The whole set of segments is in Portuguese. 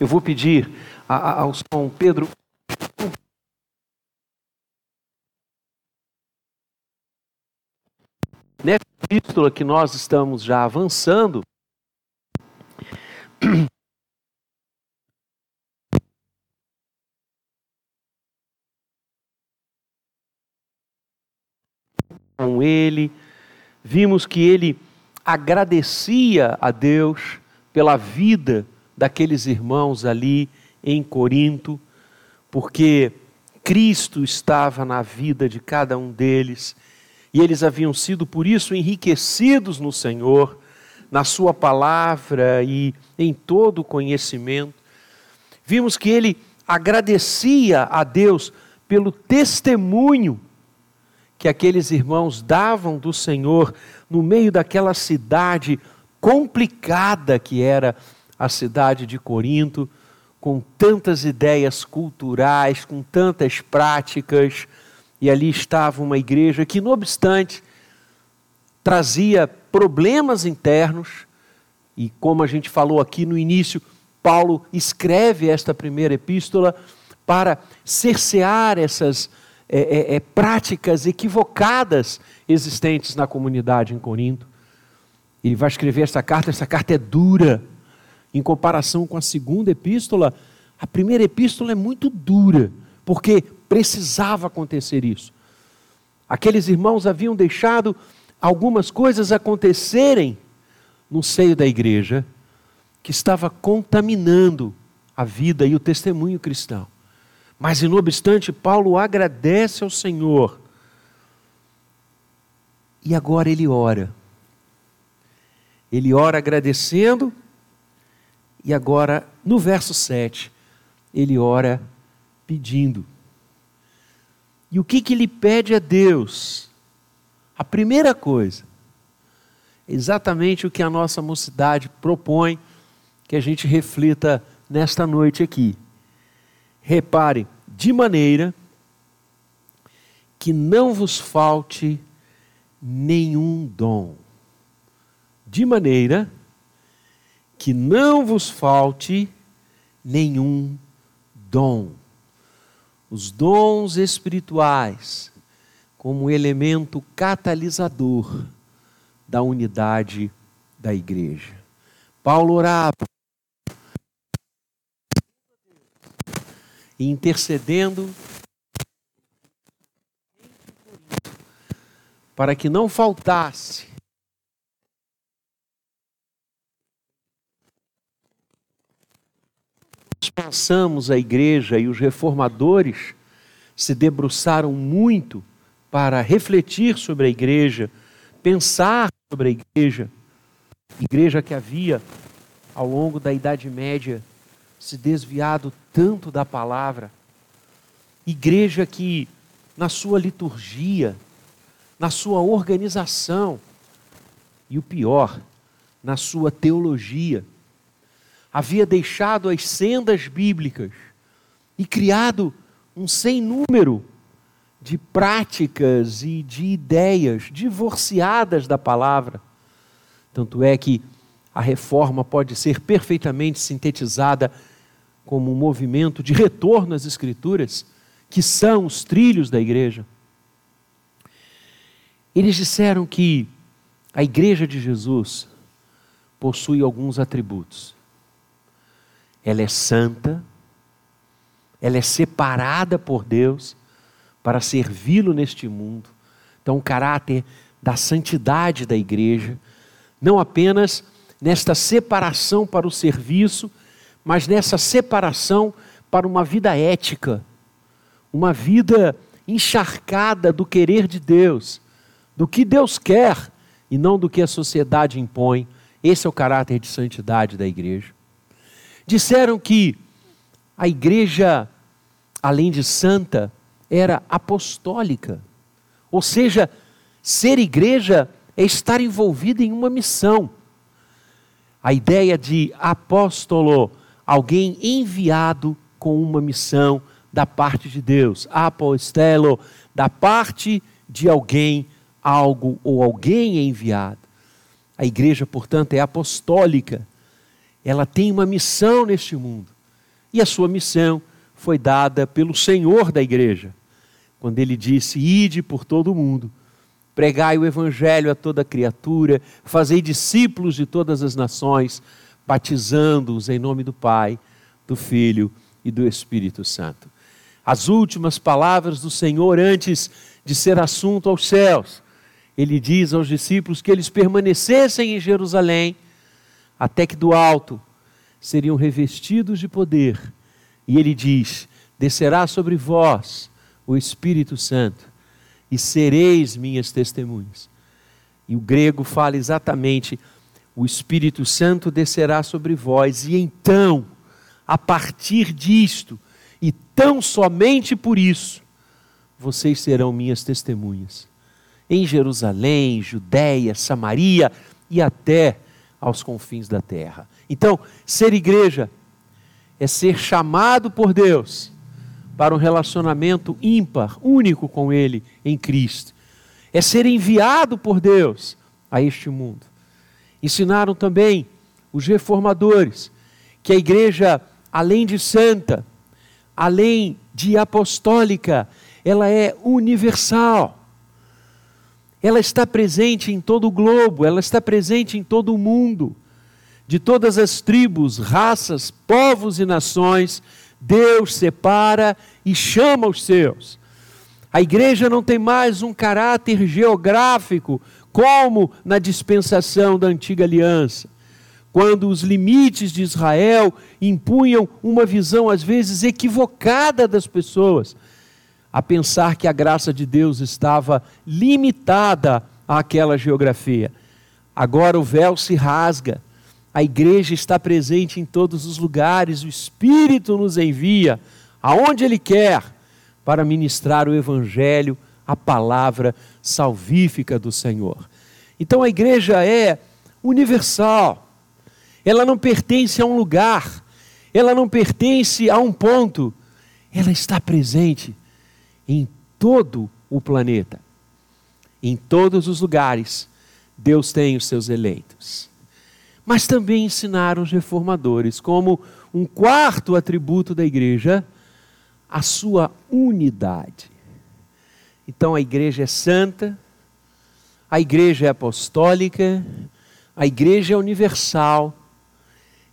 Eu vou pedir ao São Pedro. Nessa epístola que nós estamos já avançando, com ele, vimos que ele agradecia a Deus pela vida daqueles irmãos ali em Corinto, porque Cristo estava na vida de cada um deles e eles haviam sido por isso enriquecidos no Senhor, na Sua palavra e em todo o conhecimento. Vimos que ele agradecia a Deus pelo testemunho que aqueles irmãos davam do Senhor no meio daquela cidade complicada que era a cidade de Corinto, com tantas ideias culturais, com tantas práticas, e ali estava uma igreja que, não obstante, trazia problemas internos, e como a gente falou aqui no início, Paulo escreve esta primeira epístola para cercear essas é, é, é, práticas equivocadas existentes na comunidade em Corinto. Ele vai escrever essa carta, essa carta é dura, em comparação com a segunda epístola, a primeira epístola é muito dura, porque precisava acontecer isso. Aqueles irmãos haviam deixado algumas coisas acontecerem no seio da igreja que estava contaminando a vida e o testemunho cristão. Mas, não obstante, Paulo agradece ao Senhor. E agora ele ora. Ele ora agradecendo e agora, no verso 7, ele ora pedindo. E o que, que ele pede a Deus? A primeira coisa, exatamente o que a nossa mocidade propõe que a gente reflita nesta noite aqui. Repare, de maneira que não vos falte nenhum dom. De maneira que não vos falte nenhum dom. Os dons espirituais, como elemento catalisador da unidade da igreja. Paulo orava intercedendo para que não faltasse nós passamos a igreja e os reformadores se debruçaram muito para refletir sobre a igreja, pensar sobre a igreja, igreja que havia ao longo da Idade Média se desviado tanto da palavra, igreja que na sua liturgia, na sua organização e o pior, na sua teologia, havia deixado as sendas bíblicas e criado um sem número de práticas e de ideias divorciadas da palavra. Tanto é que a reforma pode ser perfeitamente sintetizada como um movimento de retorno às Escrituras, que são os trilhos da igreja. Eles disseram que a igreja de Jesus possui alguns atributos. Ela é santa, ela é separada por Deus para servi-lo neste mundo. Então, o caráter da santidade da igreja, não apenas nesta separação para o serviço, mas nessa separação para uma vida ética, uma vida encharcada do querer de Deus, do que Deus quer e não do que a sociedade impõe. Esse é o caráter de santidade da igreja. Disseram que a igreja, além de santa, era apostólica. Ou seja, ser igreja é estar envolvida em uma missão. A ideia de apóstolo alguém enviado com uma missão da parte de Deus. Apostelo, da parte de alguém, algo ou alguém é enviado. A igreja, portanto, é apostólica. Ela tem uma missão neste mundo. E a sua missão foi dada pelo Senhor da igreja, quando ele disse: Ide por todo o mundo, pregai o evangelho a toda criatura, fazei discípulos de todas as nações, batizando-os em nome do Pai, do Filho e do Espírito Santo. As últimas palavras do Senhor antes de ser assunto aos céus. Ele diz aos discípulos que eles permanecessem em Jerusalém, até que do alto seriam revestidos de poder. E ele diz: Descerá sobre vós o Espírito Santo, e sereis minhas testemunhas. E o grego fala exatamente: o Espírito Santo descerá sobre vós, e então, a partir disto, e tão somente por isso, vocês serão minhas testemunhas. Em Jerusalém, Judéia, Samaria e até aos confins da terra. Então, ser igreja é ser chamado por Deus para um relacionamento ímpar, único com Ele em Cristo. É ser enviado por Deus a este mundo. Ensinaram também os reformadores que a igreja, além de santa, além de apostólica, ela é universal. Ela está presente em todo o globo, ela está presente em todo o mundo. De todas as tribos, raças, povos e nações, Deus separa e chama os seus. A igreja não tem mais um caráter geográfico, como na dispensação da antiga aliança quando os limites de Israel impunham uma visão, às vezes, equivocada das pessoas, a pensar que a graça de Deus estava limitada àquela geografia. Agora o véu se rasga, a igreja está presente em todos os lugares, o Espírito nos envia aonde Ele quer para ministrar o Evangelho, a palavra salvífica do Senhor. Então a igreja é universal ela não pertence a um lugar, ela não pertence a um ponto, ela está presente em todo o planeta. Em todos os lugares, Deus tem os seus eleitos. Mas também ensinaram os reformadores como um quarto atributo da igreja, a sua unidade. Então a igreja é santa, a igreja é apostólica, a igreja é universal,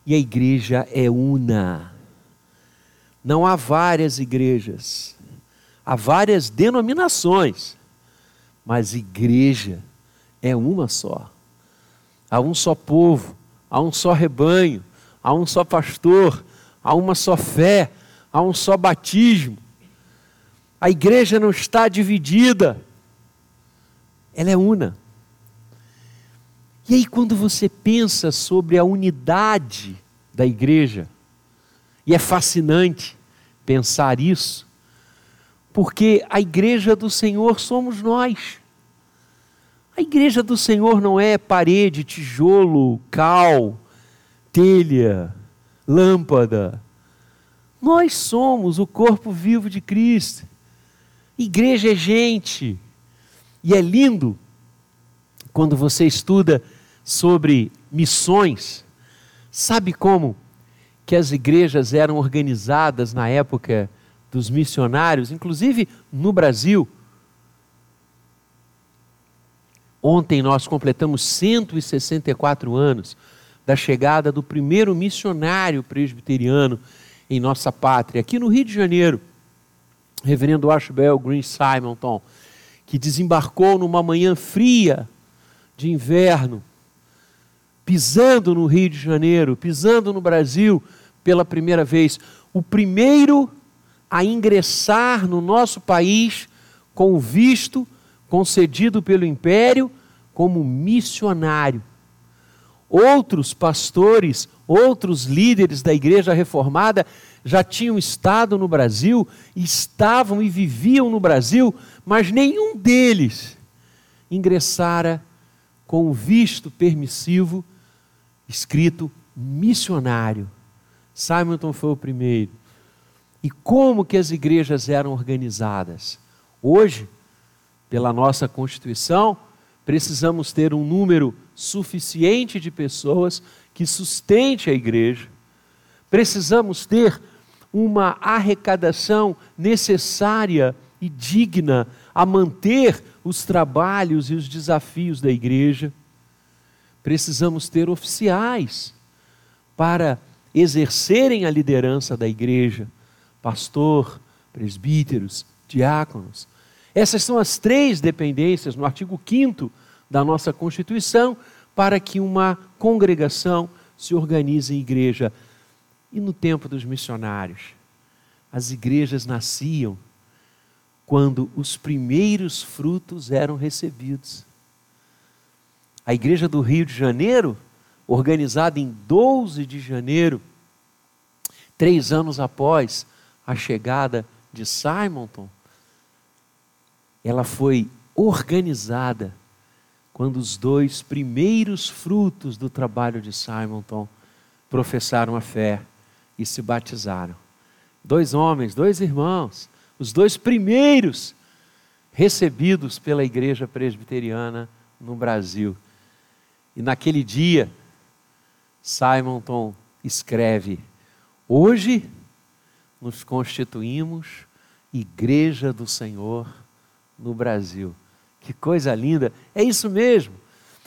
e a igreja é una. Não há várias igrejas, há várias denominações, mas igreja é uma só. Há um só povo, há um só rebanho, há um só pastor, há uma só fé, há um só batismo. A igreja não está dividida, ela é una. E aí, quando você pensa sobre a unidade da igreja, e é fascinante pensar isso, porque a igreja do Senhor somos nós. A igreja do Senhor não é parede, tijolo, cal, telha, lâmpada. Nós somos o corpo vivo de Cristo. Igreja é gente. E é lindo quando você estuda sobre missões, sabe como que as igrejas eram organizadas na época dos missionários, inclusive no Brasil? Ontem nós completamos 164 anos da chegada do primeiro missionário presbiteriano em nossa pátria, aqui no Rio de Janeiro, reverendo Ashbel Green Simonton, que desembarcou numa manhã fria de inverno pisando no Rio de Janeiro, pisando no Brasil pela primeira vez. O primeiro a ingressar no nosso país com o visto concedido pelo Império como missionário. Outros pastores, outros líderes da Igreja Reformada já tinham estado no Brasil, estavam e viviam no Brasil, mas nenhum deles ingressara com o visto permissivo escrito missionário. Simonton foi o primeiro. E como que as igrejas eram organizadas? Hoje, pela nossa Constituição, precisamos ter um número suficiente de pessoas que sustente a igreja. Precisamos ter uma arrecadação necessária e digna a manter os trabalhos e os desafios da igreja. Precisamos ter oficiais para exercerem a liderança da igreja, pastor, presbíteros, diáconos. Essas são as três dependências no artigo 5 da nossa Constituição para que uma congregação se organize em igreja. E no tempo dos missionários, as igrejas nasciam quando os primeiros frutos eram recebidos. A igreja do Rio de Janeiro, organizada em 12 de janeiro, três anos após a chegada de Simonton, ela foi organizada quando os dois primeiros frutos do trabalho de Simonton professaram a fé e se batizaram. Dois homens, dois irmãos, os dois primeiros recebidos pela igreja presbiteriana no Brasil. E naquele dia, Simonton escreve: Hoje nos constituímos Igreja do Senhor no Brasil. Que coisa linda! É isso mesmo.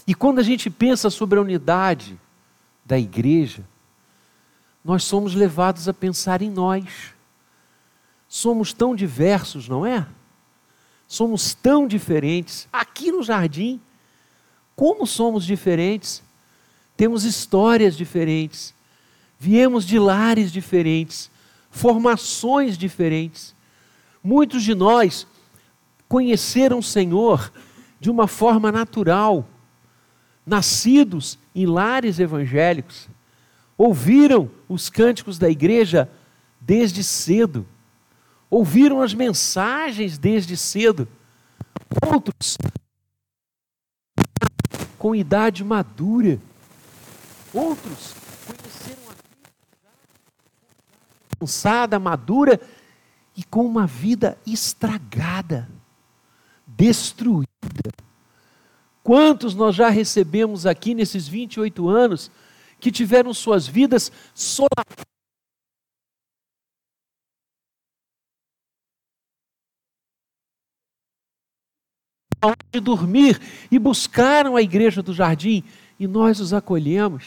E quando a gente pensa sobre a unidade da igreja, nós somos levados a pensar em nós. Somos tão diversos, não é? Somos tão diferentes. Aqui no jardim, como somos diferentes? Temos histórias diferentes, viemos de lares diferentes, formações diferentes. Muitos de nós conheceram o Senhor de uma forma natural, nascidos em lares evangélicos, ouviram os cânticos da igreja desde cedo, ouviram as mensagens desde cedo. Outros com idade madura, outros conheceram a vida cansada, madura e com uma vida estragada destruída. Quantos nós já recebemos aqui nesses 28 anos que tiveram suas vidas solapadas? dormir e buscaram a igreja do jardim e nós os acolhemos.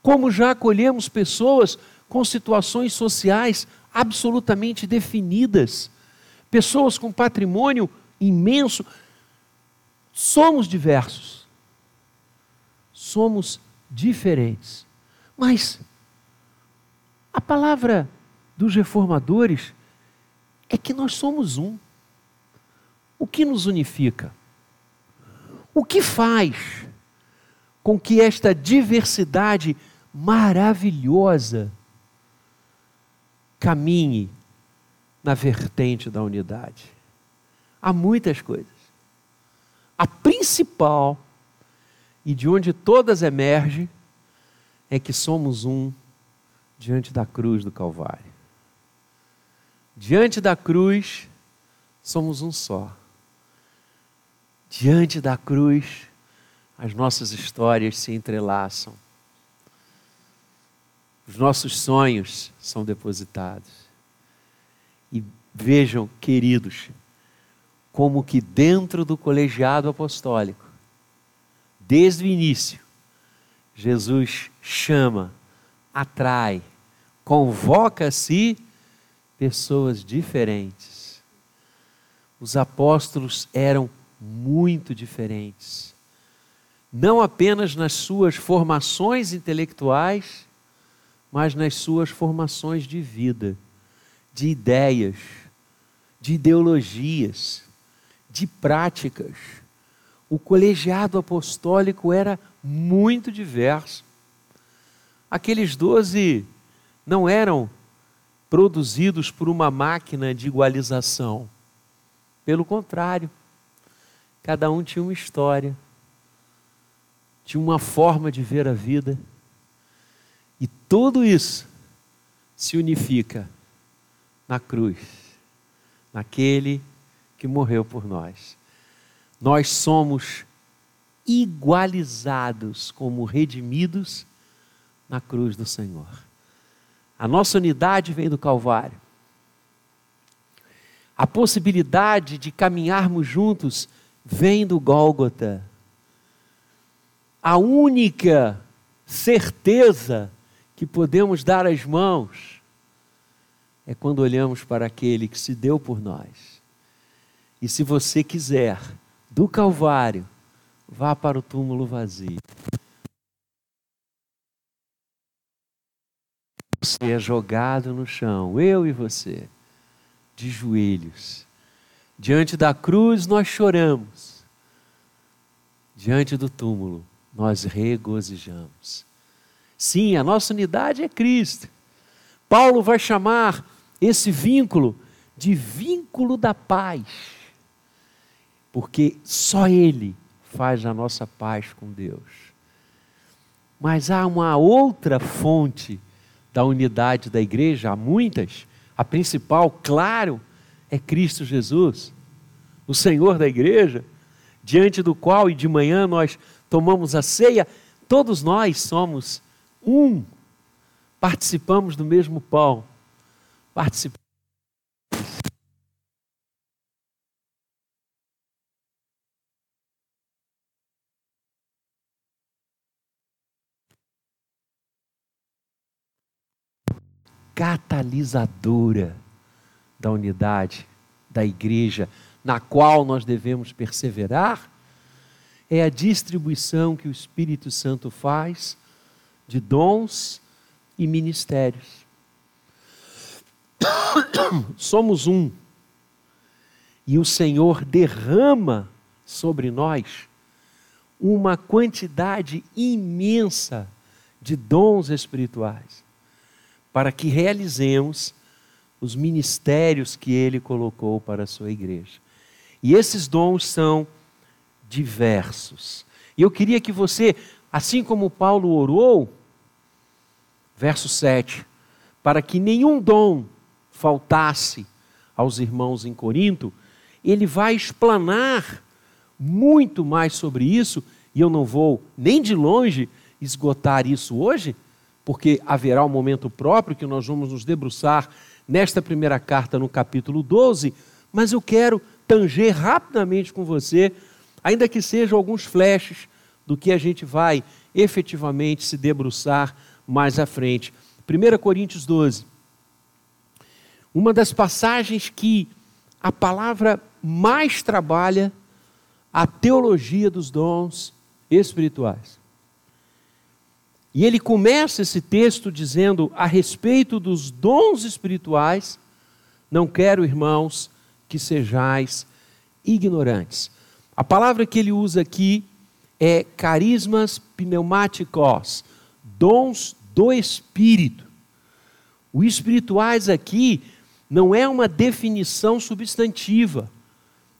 Como já acolhemos pessoas com situações sociais absolutamente definidas, pessoas com patrimônio imenso. Somos diversos. Somos diferentes. Mas a palavra dos reformadores é que nós somos um. O que nos unifica? O que faz com que esta diversidade maravilhosa caminhe na vertente da unidade? Há muitas coisas. A principal, e de onde todas emergem, é que somos um diante da cruz do Calvário. Diante da cruz, somos um só. Diante da cruz, as nossas histórias se entrelaçam. Os nossos sonhos são depositados. E vejam, queridos, como que dentro do colegiado apostólico, desde o início, Jesus chama, atrai, convoca-se pessoas diferentes. Os apóstolos eram muito diferentes, não apenas nas suas formações intelectuais, mas nas suas formações de vida, de ideias, de ideologias de práticas. O colegiado apostólico era muito diverso. Aqueles doze não eram produzidos por uma máquina de igualização. Pelo contrário, cada um tinha uma história, tinha uma forma de ver a vida. Tudo isso se unifica na cruz, naquele que morreu por nós. Nós somos igualizados como redimidos na cruz do Senhor. A nossa unidade vem do Calvário. A possibilidade de caminharmos juntos vem do Gólgota. A única certeza que podemos dar as mãos é quando olhamos para aquele que se deu por nós. E se você quiser, do Calvário, vá para o túmulo vazio. Você é jogado no chão, eu e você, de joelhos. Diante da cruz nós choramos. Diante do túmulo nós regozijamos. Sim, a nossa unidade é Cristo. Paulo vai chamar esse vínculo de vínculo da paz, porque só Ele faz a nossa paz com Deus. Mas há uma outra fonte da unidade da igreja, há muitas. A principal, claro, é Cristo Jesus, o Senhor da igreja, diante do qual e de manhã nós tomamos a ceia, todos nós somos um, participamos do mesmo pão, participamos. catalisadora da unidade da igreja, na qual nós devemos perseverar, é a distribuição que o Espírito Santo faz de dons e ministérios. Somos um. E o Senhor derrama sobre nós uma quantidade imensa de dons espirituais para que realizemos os ministérios que ele colocou para a sua igreja. E esses dons são diversos. E eu queria que você, assim como Paulo orou, verso 7, para que nenhum dom faltasse aos irmãos em Corinto, ele vai explanar muito mais sobre isso, e eu não vou nem de longe esgotar isso hoje, porque haverá um momento próprio que nós vamos nos debruçar nesta primeira carta, no capítulo 12, mas eu quero tanger rapidamente com você, ainda que sejam alguns flashes do que a gente vai efetivamente se debruçar mais à frente. 1 Coríntios 12. Uma das passagens que a palavra mais trabalha a teologia dos dons espirituais. E ele começa esse texto dizendo a respeito dos dons espirituais: Não quero, irmãos, que sejais ignorantes. A palavra que ele usa aqui é carismas pneumáticos, dons do Espírito. O espirituais aqui não é uma definição substantiva,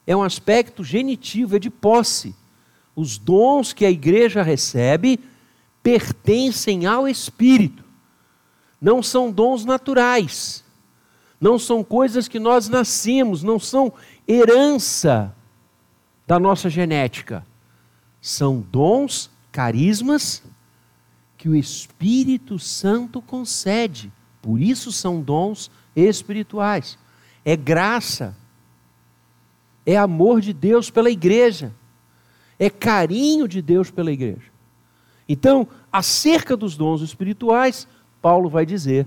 é um aspecto genitivo, é de posse. Os dons que a igreja recebe pertencem ao Espírito. Não são dons naturais. Não são coisas que nós nascemos, não são herança da nossa genética. São dons, carismas que o Espírito Santo concede. Por isso são dons espirituais. É graça. É amor de Deus pela igreja. É carinho de Deus pela igreja. Então, acerca dos dons espirituais, Paulo vai dizer: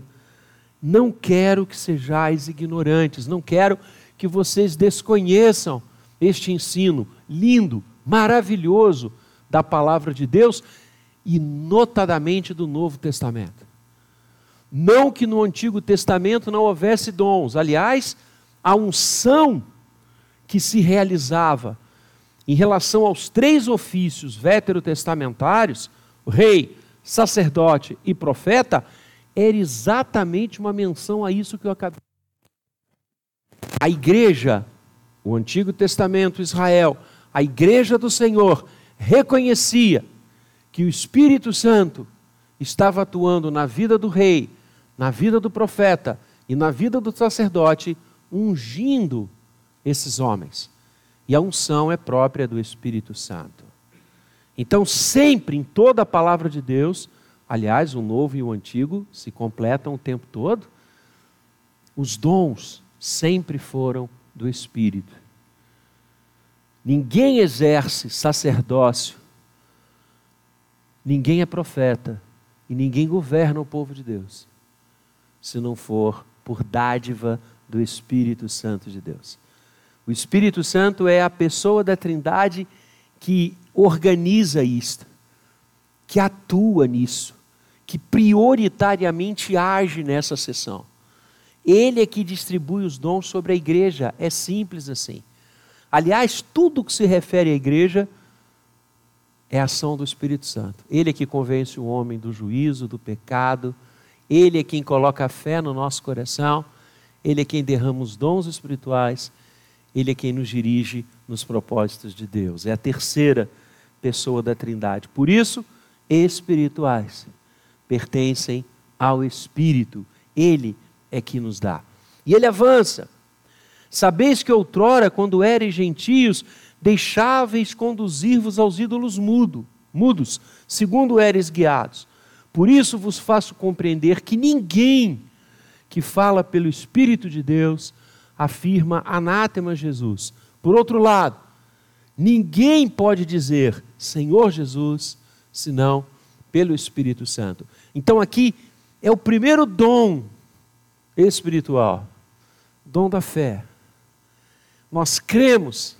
não quero que sejais ignorantes, não quero que vocês desconheçam este ensino lindo, maravilhoso da palavra de Deus e, notadamente, do Novo Testamento. Não que no Antigo Testamento não houvesse dons, aliás, a unção que se realizava em relação aos três ofícios veterotestamentários rei, sacerdote e profeta, era exatamente uma menção a isso que eu acabei. A igreja, o Antigo Testamento, Israel, a igreja do Senhor, reconhecia que o Espírito Santo estava atuando na vida do rei, na vida do profeta e na vida do sacerdote, ungindo esses homens. E a unção é própria do Espírito Santo. Então, sempre em toda a palavra de Deus, aliás, o novo e o antigo se completam o tempo todo. Os dons sempre foram do Espírito. Ninguém exerce sacerdócio, ninguém é profeta e ninguém governa o povo de Deus, se não for por dádiva do Espírito Santo de Deus. O Espírito Santo é a pessoa da Trindade que organiza isto, que atua nisso, que prioritariamente age nessa sessão. Ele é que distribui os dons sobre a igreja, é simples assim. Aliás, tudo que se refere à igreja é ação do Espírito Santo. Ele é que convence o homem do juízo, do pecado, ele é quem coloca a fé no nosso coração, ele é quem derrama os dons espirituais, ele é quem nos dirige nos propósitos de Deus. É a terceira pessoa da Trindade. Por isso, espirituais pertencem ao Espírito. Ele é que nos dá. E ele avança. Sabeis que outrora, quando eres gentios, deixáveis conduzir-vos aos ídolos mudo, mudos, segundo eres guiados. Por isso vos faço compreender que ninguém que fala pelo Espírito de Deus afirma anátema Jesus. Por outro lado, ninguém pode dizer Senhor Jesus senão pelo Espírito Santo. Então aqui é o primeiro dom espiritual, dom da fé. Nós cremos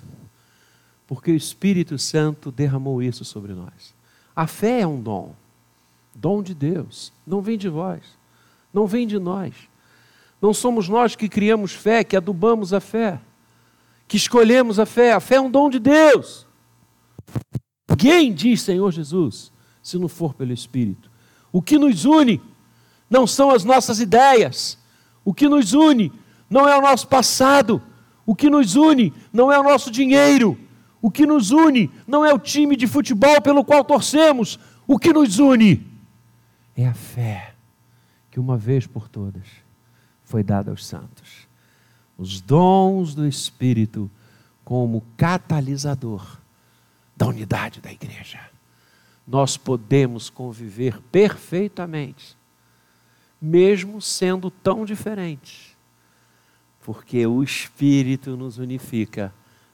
porque o Espírito Santo derramou isso sobre nós. A fé é um dom, dom de Deus, não vem de vós, não vem de nós. Não somos nós que criamos fé, que adubamos a fé, que escolhemos a fé. A fé é um dom de Deus. Ninguém diz Senhor Jesus, se não for pelo Espírito. O que nos une não são as nossas ideias, o que nos une não é o nosso passado, o que nos une não é o nosso dinheiro, o que nos une não é o time de futebol pelo qual torcemos, o que nos une é a fé que uma vez por todas foi dada aos santos. Os dons do Espírito como catalisador da unidade da igreja. Nós podemos conviver perfeitamente, mesmo sendo tão diferentes, porque o Espírito nos unifica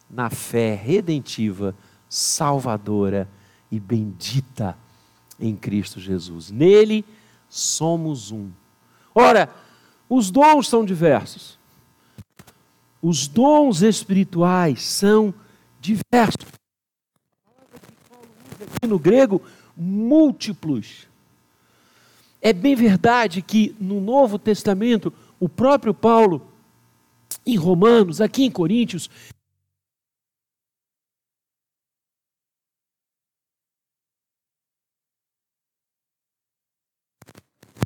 na fé redentiva, salvadora e bendita em Cristo Jesus. Nele somos um. Ora, os dons são diversos. Os dons espirituais são diversos. Aqui no grego, múltiplos. É bem verdade que no Novo Testamento, o próprio Paulo, em Romanos, aqui em Coríntios,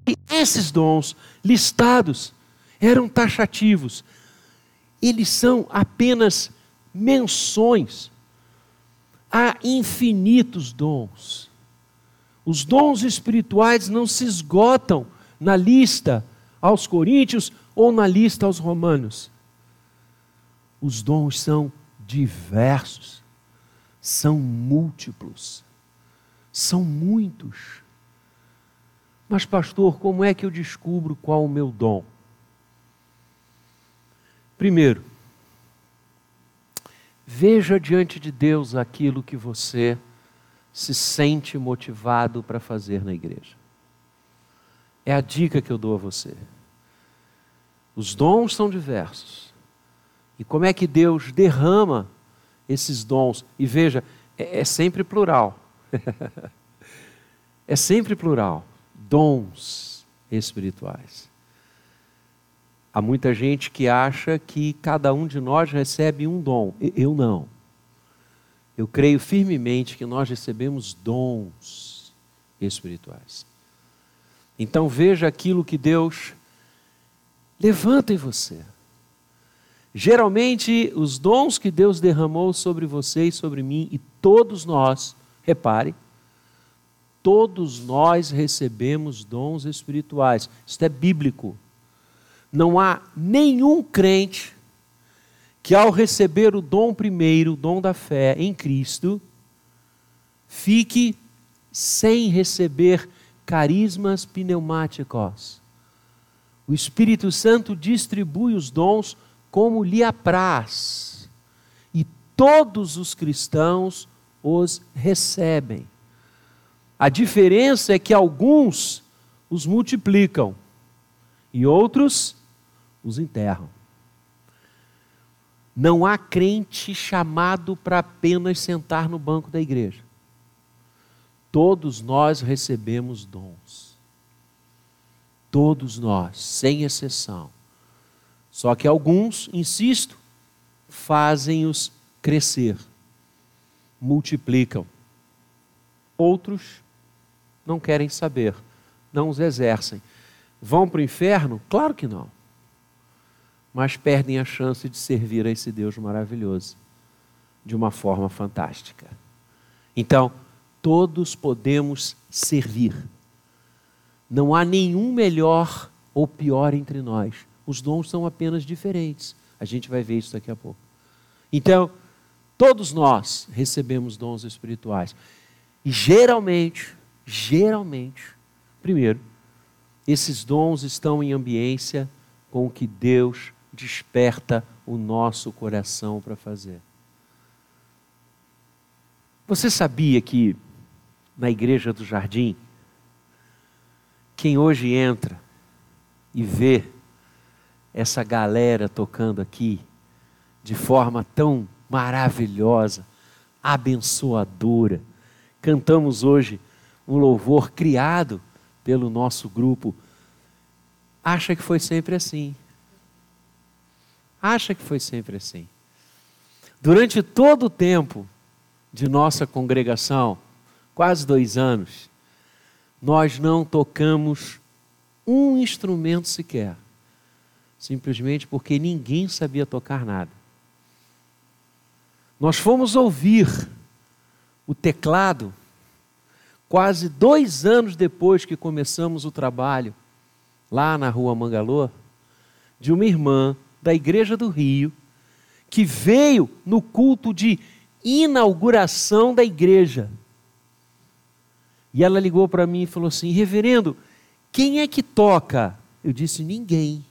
E esses dons listados eram taxativos. Eles são apenas menções. Há infinitos dons. Os dons espirituais não se esgotam na lista aos coríntios ou na lista aos romanos. Os dons são diversos, são múltiplos, são muitos. Mas, pastor, como é que eu descubro qual o meu dom? Primeiro, veja diante de Deus aquilo que você se sente motivado para fazer na igreja. É a dica que eu dou a você. Os dons são diversos. E como é que Deus derrama esses dons? E veja, é, é sempre plural. é sempre plural dons espirituais. Há muita gente que acha que cada um de nós recebe um dom. Eu não. Eu creio firmemente que nós recebemos dons espirituais. Então veja aquilo que Deus levanta em você. Geralmente, os dons que Deus derramou sobre você e sobre mim, e todos nós, repare, todos nós recebemos dons espirituais. Isto é bíblico. Não há nenhum crente que, ao receber o dom primeiro, o dom da fé em Cristo, fique sem receber carismas pneumáticos. O Espírito Santo distribui os dons como lhe apraz, e todos os cristãos os recebem. A diferença é que alguns os multiplicam e outros os enterram. Não há crente chamado para apenas sentar no banco da igreja. Todos nós recebemos dons. Todos nós, sem exceção. Só que alguns, insisto, fazem-os crescer, multiplicam. Outros não querem saber, não os exercem. Vão para o inferno? Claro que não. Mas perdem a chance de servir a esse Deus maravilhoso de uma forma fantástica. Então, todos podemos servir. Não há nenhum melhor ou pior entre nós. Os dons são apenas diferentes. A gente vai ver isso daqui a pouco. Então, todos nós recebemos dons espirituais. E geralmente, geralmente, primeiro, esses dons estão em ambiência com o que Deus desperta o nosso coração para fazer. Você sabia que na igreja do jardim, quem hoje entra e vê essa galera tocando aqui de forma tão maravilhosa, abençoadora, cantamos hoje um louvor criado pelo nosso grupo, acha que foi sempre assim. Acha que foi sempre assim. Durante todo o tempo de nossa congregação, quase dois anos, nós não tocamos um instrumento sequer, simplesmente porque ninguém sabia tocar nada. Nós fomos ouvir o teclado quase dois anos depois que começamos o trabalho, lá na rua Mangalô, de uma irmã da Igreja do Rio, que veio no culto de inauguração da igreja. E ela ligou para mim e falou assim: Reverendo, quem é que toca? Eu disse: Ninguém.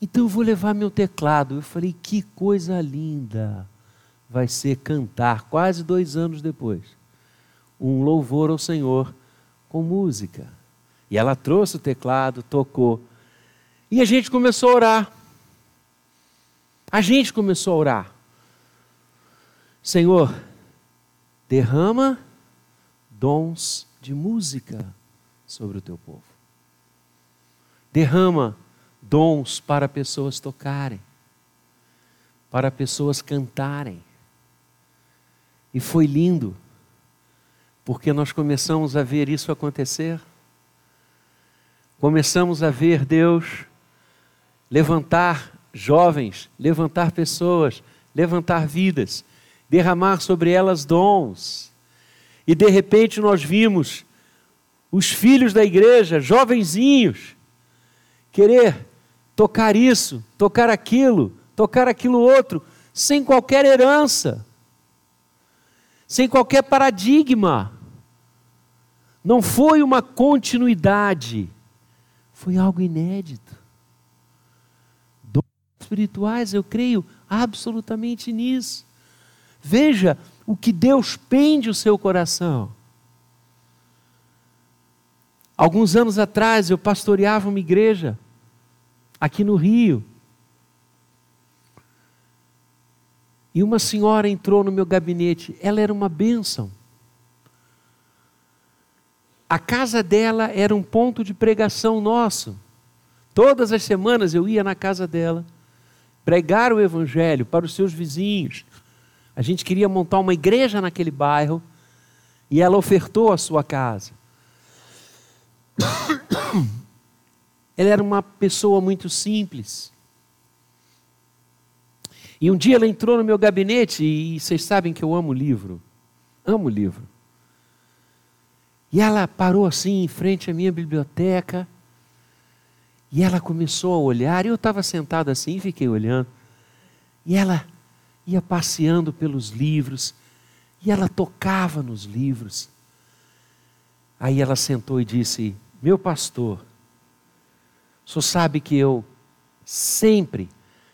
Então eu vou levar meu teclado. Eu falei: Que coisa linda vai ser cantar, quase dois anos depois, um louvor ao Senhor com música. E ela trouxe o teclado, tocou. E a gente começou a orar. A gente começou a orar. Senhor, derrama dons de música sobre o teu povo. Derrama dons para pessoas tocarem, para pessoas cantarem. E foi lindo, porque nós começamos a ver isso acontecer. Começamos a ver Deus levantar jovens, levantar pessoas, levantar vidas, derramar sobre elas dons. E de repente nós vimos os filhos da igreja, jovenzinhos, querer tocar isso, tocar aquilo, tocar aquilo outro, sem qualquer herança, sem qualquer paradigma. Não foi uma continuidade, foi algo inédito. Dons espirituais, eu creio absolutamente nisso. Veja o que Deus pende o seu coração. Alguns anos atrás eu pastoreava uma igreja aqui no Rio. E uma senhora entrou no meu gabinete, ela era uma bênção. A casa dela era um ponto de pregação nosso. Todas as semanas eu ia na casa dela pregar o evangelho para os seus vizinhos. A gente queria montar uma igreja naquele bairro e ela ofertou a sua casa. Ela era uma pessoa muito simples. E um dia ela entrou no meu gabinete e vocês sabem que eu amo livro. Amo livro. E ela parou assim em frente à minha biblioteca. E ela começou a olhar. E eu estava sentado assim fiquei olhando. E ela ia passeando pelos livros. E ela tocava nos livros. Aí ela sentou e disse: Meu pastor, senhor sabe que eu sempre,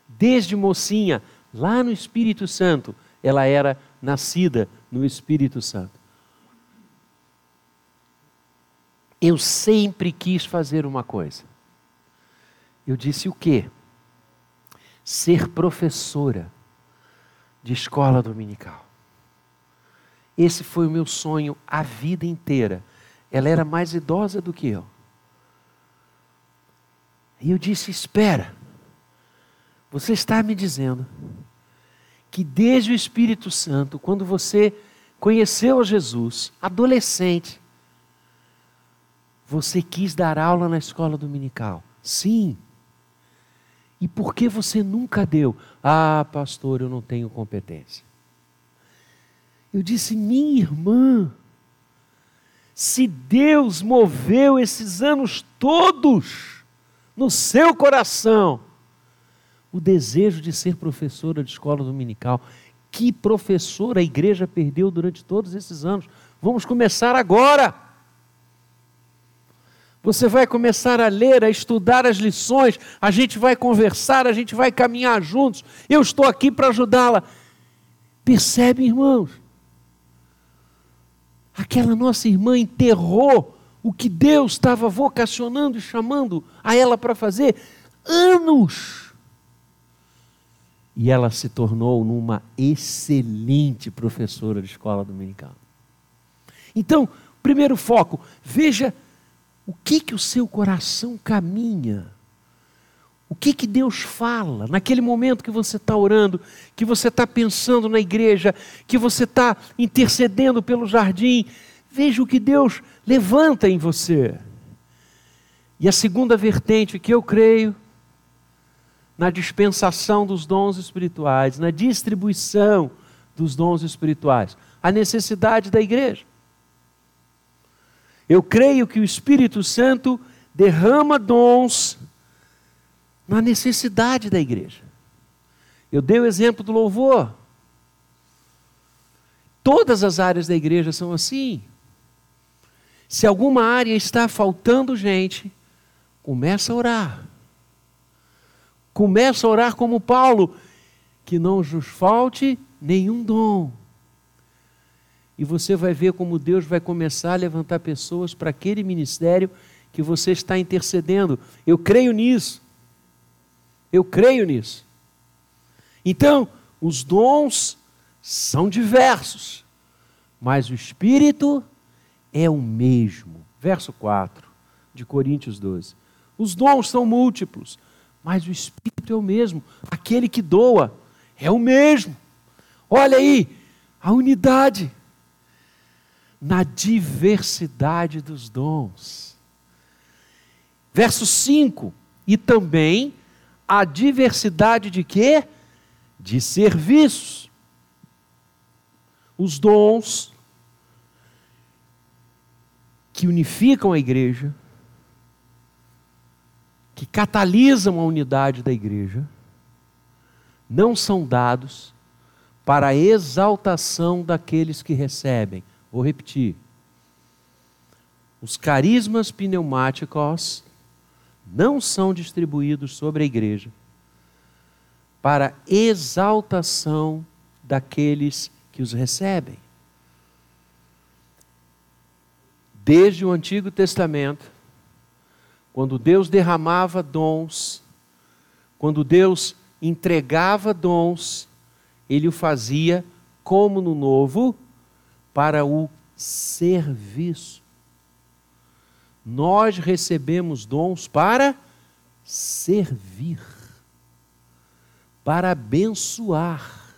desde mocinha, lá no Espírito Santo, ela era nascida no Espírito Santo. Eu sempre quis fazer uma coisa. Eu disse o quê? Ser professora de escola dominical. Esse foi o meu sonho a vida inteira. Ela era mais idosa do que eu. E eu disse: Espera, você está me dizendo que desde o Espírito Santo, quando você conheceu a Jesus, adolescente, você quis dar aula na escola dominical? Sim. E por que você nunca deu? Ah, pastor, eu não tenho competência. Eu disse, minha irmã, se Deus moveu esses anos todos no seu coração o desejo de ser professora de escola dominical, que professora a igreja perdeu durante todos esses anos? Vamos começar agora. Você vai começar a ler, a estudar as lições, a gente vai conversar, a gente vai caminhar juntos. Eu estou aqui para ajudá-la. Percebe, irmãos? Aquela nossa irmã enterrou o que Deus estava vocacionando e chamando a ela para fazer anos. E ela se tornou numa excelente professora de escola dominical. Então, primeiro foco, veja o que que o seu coração caminha. O que, que Deus fala naquele momento que você está orando, que você está pensando na igreja, que você está intercedendo pelo jardim? Veja o que Deus levanta em você. E a segunda vertente que eu creio, na dispensação dos dons espirituais, na distribuição dos dons espirituais, a necessidade da igreja. Eu creio que o Espírito Santo derrama dons na necessidade da igreja. Eu dei o exemplo do louvor. Todas as áreas da igreja são assim. Se alguma área está faltando gente, começa a orar. Começa a orar como Paulo, que não nos falte nenhum dom. E você vai ver como Deus vai começar a levantar pessoas para aquele ministério que você está intercedendo. Eu creio nisso. Eu creio nisso. Então, os dons são diversos, mas o Espírito é o mesmo. Verso 4 de Coríntios 12. Os dons são múltiplos, mas o Espírito é o mesmo. Aquele que doa é o mesmo. Olha aí, a unidade na diversidade dos dons. Verso 5: E também a diversidade de quê? De serviços. Os dons que unificam a igreja, que catalisam a unidade da igreja, não são dados para a exaltação daqueles que recebem. Vou repetir. Os carismas pneumáticos não são distribuídos sobre a igreja para exaltação daqueles que os recebem. Desde o Antigo Testamento, quando Deus derramava dons, quando Deus entregava dons, ele o fazia como no Novo, para o serviço. Nós recebemos dons para servir, para abençoar,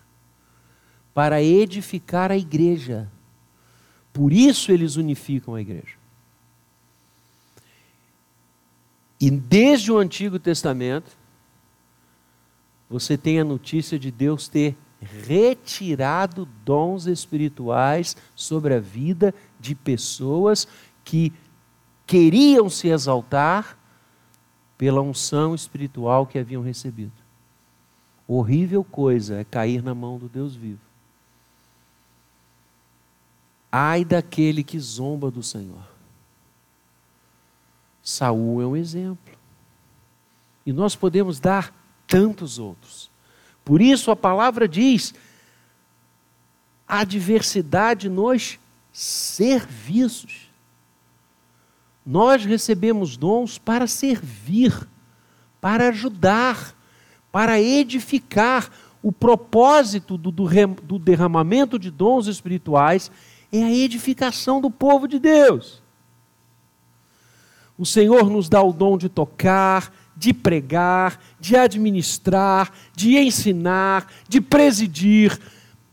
para edificar a igreja. Por isso eles unificam a igreja. E desde o Antigo Testamento, você tem a notícia de Deus ter retirado dons espirituais sobre a vida de pessoas que queriam se exaltar pela unção espiritual que haviam recebido. Horrível coisa é cair na mão do Deus vivo. Ai daquele que zomba do Senhor. Saul é um exemplo. E nós podemos dar tantos outros. Por isso a palavra diz: a diversidade nos serviços. Nós recebemos dons para servir, para ajudar, para edificar. O propósito do, do, do derramamento de dons espirituais é a edificação do povo de Deus. O Senhor nos dá o dom de tocar, de pregar, de administrar, de ensinar, de presidir,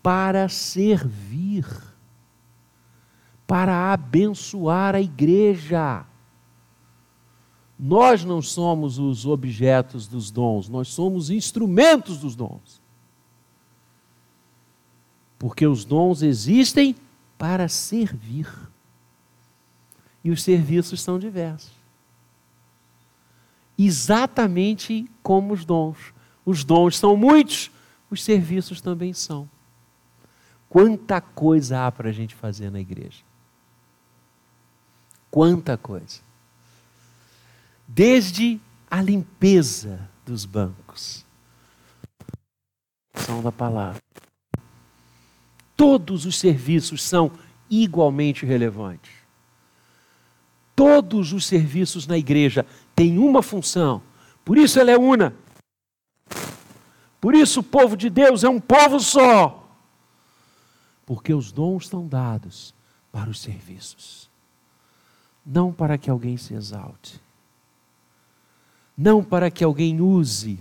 para servir, para abençoar a igreja. Nós não somos os objetos dos dons, nós somos instrumentos dos dons. Porque os dons existem para servir. E os serviços são diversos. Exatamente como os dons. Os dons são muitos, os serviços também são. Quanta coisa há para a gente fazer na igreja. Quanta coisa. Desde a limpeza dos bancos. São da palavra todos os serviços são igualmente relevantes. Todos os serviços na igreja têm uma função, por isso ela é una. Por isso o povo de Deus é um povo só. Porque os dons estão dados para os serviços, não para que alguém se exalte, não para que alguém use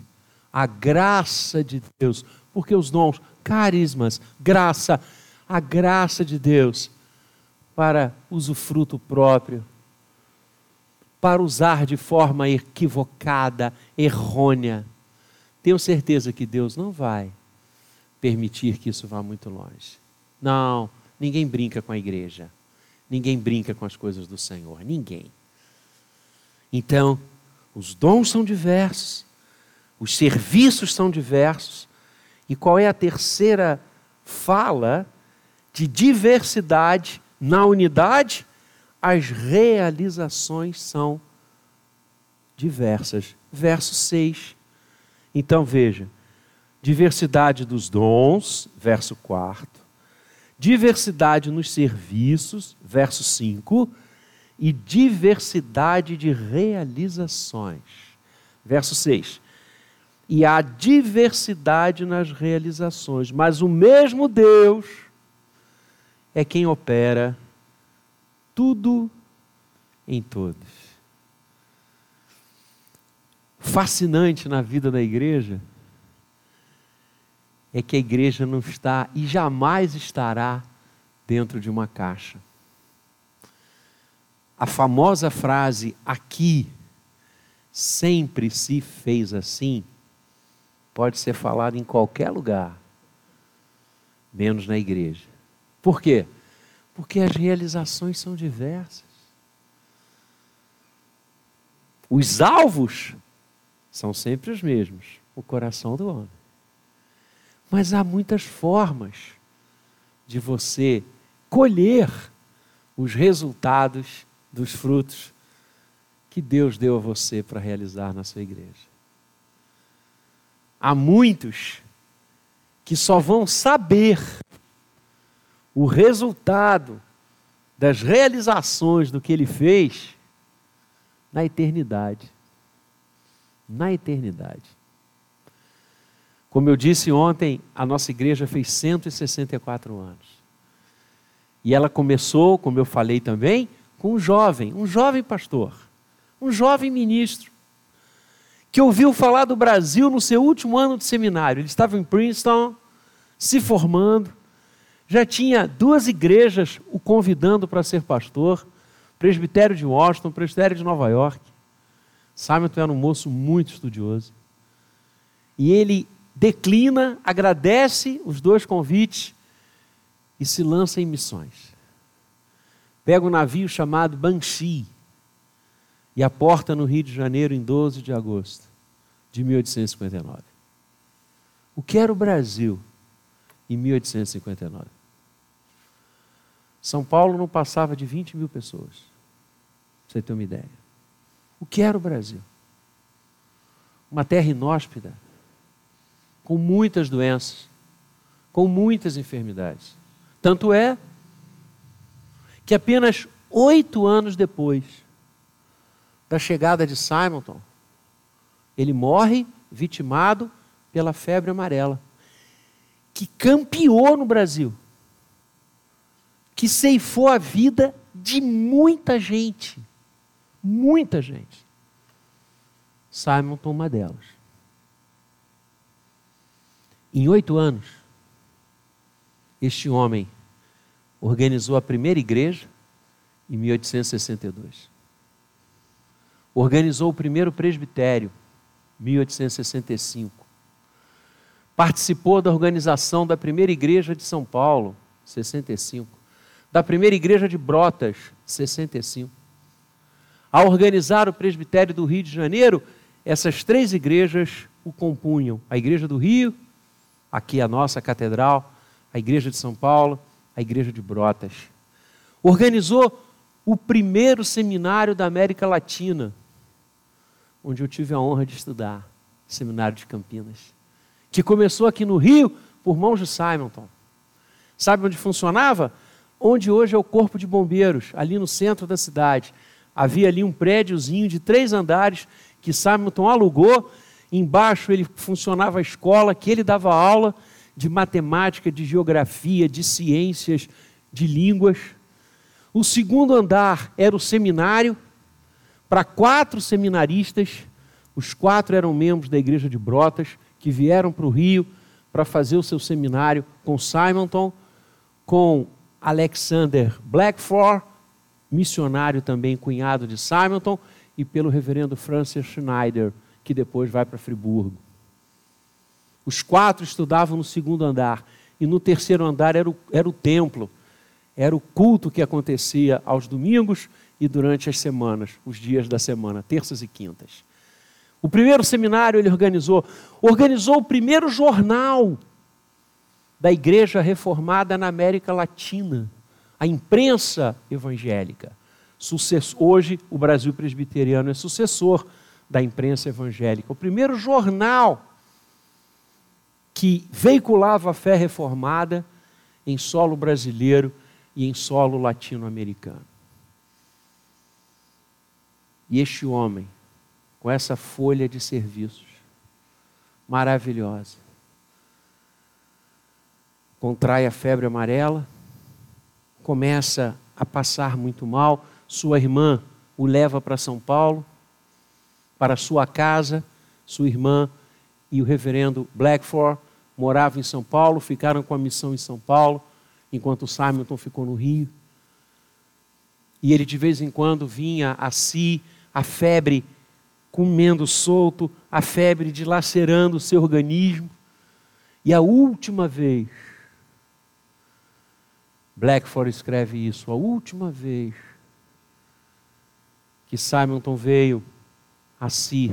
a graça de Deus, porque os dons carismas, graça, a graça de Deus para usufruto próprio, para usar de forma equivocada, errônea. Tenho certeza que Deus não vai permitir que isso vá muito longe. Não, ninguém brinca com a igreja. Ninguém brinca com as coisas do Senhor. Ninguém. Então, os dons são diversos, os serviços são diversos, e qual é a terceira fala de diversidade na unidade? As realizações são diversas. Verso 6. Então veja: diversidade dos dons, verso 4. Diversidade nos serviços, verso 5. E diversidade de realizações. Verso 6 e há diversidade nas realizações, mas o mesmo Deus é quem opera tudo em todos. Fascinante na vida da igreja é que a igreja não está e jamais estará dentro de uma caixa. A famosa frase aqui sempre se fez assim pode ser falado em qualquer lugar, menos na igreja. Por quê? Porque as realizações são diversas. Os alvos são sempre os mesmos, o coração do homem. Mas há muitas formas de você colher os resultados dos frutos que Deus deu a você para realizar na sua igreja. Há muitos que só vão saber o resultado das realizações do que ele fez na eternidade. Na eternidade. Como eu disse ontem, a nossa igreja fez 164 anos. E ela começou, como eu falei também, com um jovem, um jovem pastor, um jovem ministro que ouviu falar do Brasil no seu último ano de seminário. Ele estava em Princeton, se formando, já tinha duas igrejas o convidando para ser pastor, presbitério de Washington, presbitério de Nova York. Simon era um moço muito estudioso. E ele declina, agradece os dois convites e se lança em missões. Pega um navio chamado Banshee, e a porta no Rio de Janeiro em 12 de agosto de 1859. O que era o Brasil em 1859? São Paulo não passava de 20 mil pessoas, pra você ter uma ideia. O que era o Brasil? Uma terra inóspita, com muitas doenças, com muitas enfermidades. Tanto é que apenas oito anos depois da chegada de Simonton, ele morre vitimado pela febre amarela, que campeou no Brasil, que ceifou a vida de muita gente. Muita gente. Simonton, uma delas. Em oito anos, este homem organizou a primeira igreja em 1862. Organizou o primeiro presbitério, 1865. Participou da organização da primeira igreja de São Paulo, 65. Da primeira igreja de Brotas, 65. Ao organizar o presbitério do Rio de Janeiro, essas três igrejas o compunham: a igreja do Rio, aqui a nossa catedral, a igreja de São Paulo, a igreja de Brotas. Organizou o primeiro seminário da América Latina, onde eu tive a honra de estudar, Seminário de Campinas, que começou aqui no Rio por mãos de Simonton. Sabe onde funcionava? Onde hoje é o Corpo de Bombeiros, ali no centro da cidade. Havia ali um prédiozinho de três andares que Simonton alugou. Embaixo ele funcionava a escola, que ele dava aula de matemática, de geografia, de ciências, de línguas. O segundo andar era o seminário para quatro seminaristas. Os quatro eram membros da igreja de Brotas, que vieram para o Rio para fazer o seu seminário com Simonton, com Alexander Blackford, missionário também, cunhado de Simonton, e pelo reverendo Francis Schneider, que depois vai para Friburgo. Os quatro estudavam no segundo andar, e no terceiro andar era o, era o templo, era o culto que acontecia aos domingos e durante as semanas, os dias da semana, terças e quintas. O primeiro seminário ele organizou, organizou o primeiro jornal da Igreja Reformada na América Latina, a imprensa evangélica. Hoje, o Brasil Presbiteriano é sucessor da imprensa evangélica. O primeiro jornal que veiculava a fé reformada em solo brasileiro e em solo latino-americano. E este homem, com essa folha de serviços maravilhosa, contrai a febre amarela, começa a passar muito mal, sua irmã o leva para São Paulo, para sua casa, sua irmã e o reverendo Blackford moravam em São Paulo, ficaram com a missão em São Paulo, enquanto Simonton ficou no Rio. E ele de vez em quando vinha a si, a febre comendo solto, a febre dilacerando o seu organismo. E a última vez, Blackford escreve isso, a última vez que Simonton veio a si,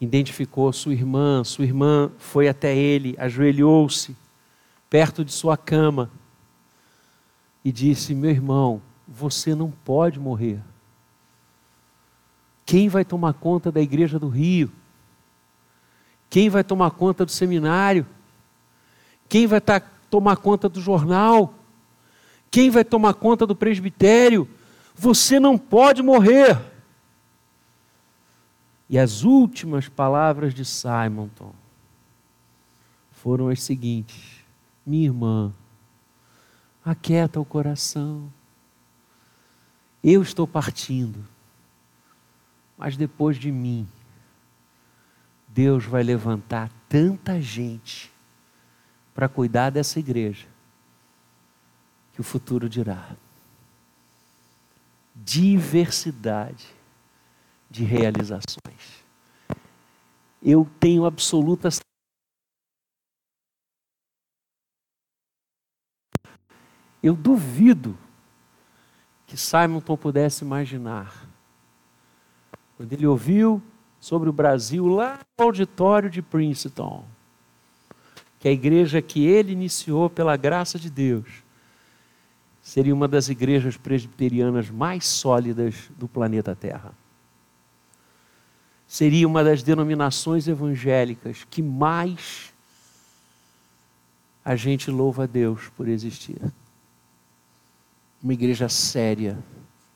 identificou sua irmã, sua irmã foi até ele, ajoelhou-se perto de sua cama e disse: Meu irmão, você não pode morrer. Quem vai tomar conta da igreja do Rio? Quem vai tomar conta do seminário? Quem vai tá, tomar conta do jornal? Quem vai tomar conta do presbitério? Você não pode morrer. E as últimas palavras de Simonton foram as seguintes: Minha irmã, aquieta o coração. Eu estou partindo, mas depois de mim, Deus vai levantar tanta gente para cuidar dessa igreja, que o futuro dirá. Diversidade de realizações. Eu tenho absoluta Eu duvido que Simonton pudesse imaginar. Quando ele ouviu sobre o Brasil lá no auditório de Princeton, que a igreja que ele iniciou pela graça de Deus seria uma das igrejas presbiterianas mais sólidas do planeta Terra. Seria uma das denominações evangélicas que mais a gente louva a Deus por existir. Uma igreja séria,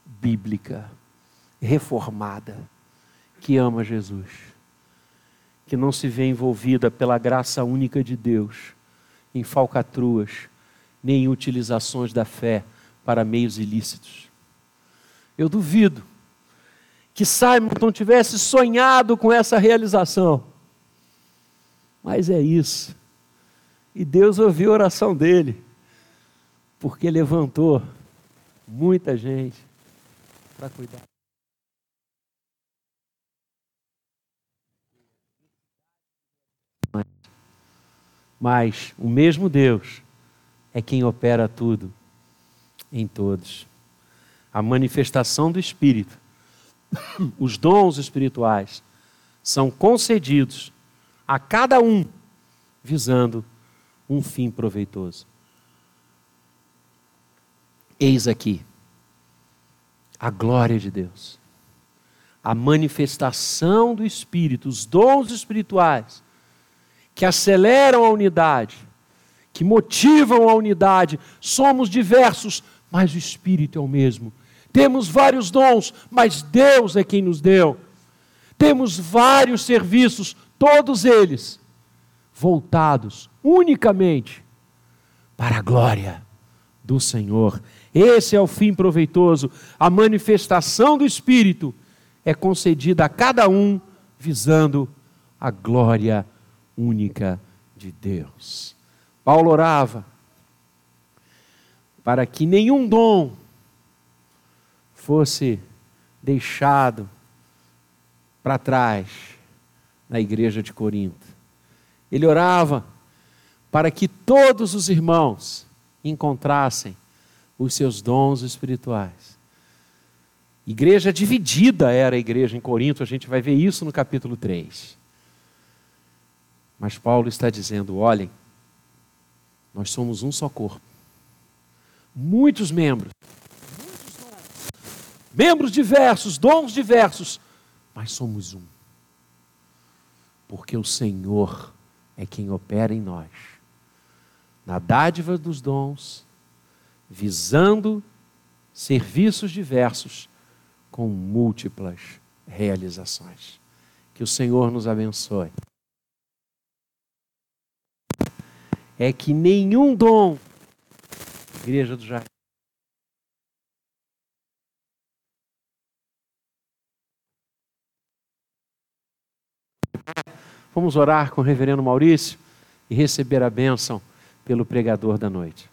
bíblica, reformada, que ama Jesus, que não se vê envolvida pela graça única de Deus em falcatruas, nem em utilizações da fé para meios ilícitos. Eu duvido que Simon não tivesse sonhado com essa realização. Mas é isso. E Deus ouviu a oração dele, porque levantou muita gente para cuidar. Mas o mesmo Deus é quem opera tudo em todos. A manifestação do Espírito, os dons espirituais, são concedidos a cada um visando um fim proveitoso. Eis aqui a glória de Deus, a manifestação do Espírito, os dons espirituais que aceleram a unidade, que motivam a unidade. Somos diversos, mas o Espírito é o mesmo. Temos vários dons, mas Deus é quem nos deu. Temos vários serviços, todos eles voltados unicamente para a glória do Senhor. Esse é o fim proveitoso. A manifestação do Espírito é concedida a cada um visando a glória única de Deus. Paulo orava para que nenhum dom fosse deixado para trás na igreja de Corinto. Ele orava para que todos os irmãos encontrassem os seus dons espirituais. Igreja dividida era a igreja em Corinto, a gente vai ver isso no capítulo 3. Mas Paulo está dizendo: olhem, nós somos um só corpo, muitos membros, membros diversos, dons diversos, mas somos um, porque o Senhor é quem opera em nós, na dádiva dos dons, visando serviços diversos com múltiplas realizações. Que o Senhor nos abençoe. é que nenhum dom, Igreja do Jardim, Vamos orar com o reverendo Maurício e receber a bênção pelo pregador da noite.